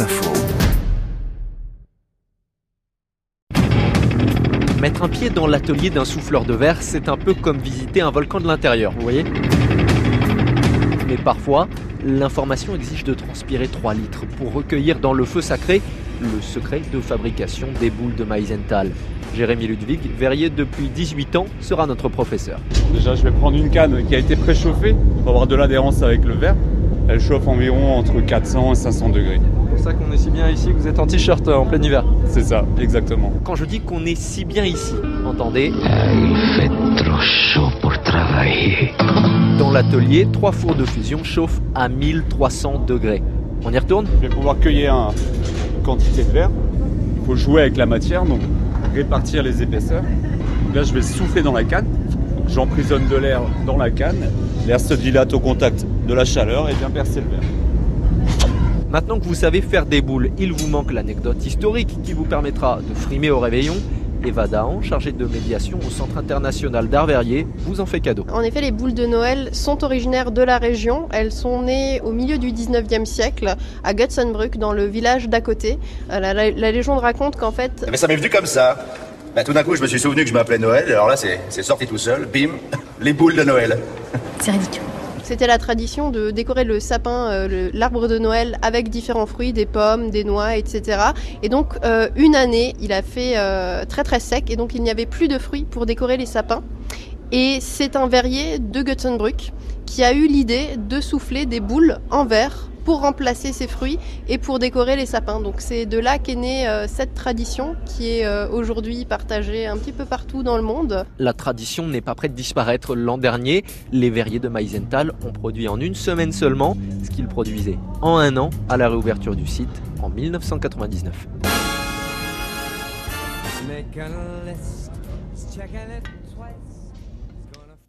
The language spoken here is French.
Info. Mettre un pied dans l'atelier d'un souffleur de verre, c'est un peu comme visiter un volcan de l'intérieur, vous voyez? Mais parfois, l'information exige de transpirer 3 litres pour recueillir dans le feu sacré le secret de fabrication des boules de Meisenthal. Jérémy Ludwig, verrier depuis 18 ans, sera notre professeur. Déjà, je vais prendre une canne qui a été préchauffée pour avoir de l'adhérence avec le verre. Elle chauffe environ entre 400 et 500 degrés. C'est pour ça qu'on est si bien ici, vous êtes en t-shirt en plein hiver. C'est ça, exactement. Quand je dis qu'on est si bien ici, entendez Il fait trop chaud pour travailler. Dans l'atelier, trois fours de fusion chauffent à 1300 degrés. On y retourne? Je vais pouvoir cueillir un- une quantité de verre. Il faut jouer avec la matière, donc répartir les épaisseurs. Là, je vais souffler dans la canne. J'emprisonne de l'air dans la canne. L'air se dilate au contact de la chaleur et vient percer le verre. Maintenant que vous savez faire des boules, il vous manque l'anecdote historique qui vous permettra de frimer au réveillon. Eva Dahan, chargée de médiation au Centre international d'art verrier, vous en fait cadeau. En effet, les boules de Noël sont originaires de la région. Elles sont nées au milieu du 19e siècle à Gutsenbrück, dans le village d'à côté. Euh, La, la- la légende raconte qu'en fait, Mais ça m'est venu comme ça. Bah, tout d'un coup, je me suis souvenu que je m'appelais Noël, alors là, c'est sorti tout seul. Bim, les boules de Noël. C'est ridicule. C'était la tradition de décorer le sapin, euh, l'arbre de Noël, avec différents fruits, des pommes, des noix, etc. Et donc, euh, une année, il a fait euh, très très sec, et donc il n'y avait plus de fruits pour décorer les sapins. Et c'est un verrier de Gutsenbrück qui a eu l'idée de souffler des boules en verre pour remplacer ces fruits et pour décorer les sapins. Donc c'est de là qu'est née euh, cette tradition qui est euh, aujourd'hui partagée un petit peu partout dans le monde. La tradition n'est pas près de disparaître. L'an dernier, les verriers de Meisenthal ont produit en une semaine seulement ce qu'ils produisaient en un an à la réouverture du site en 1999. Make a list, checking it twice.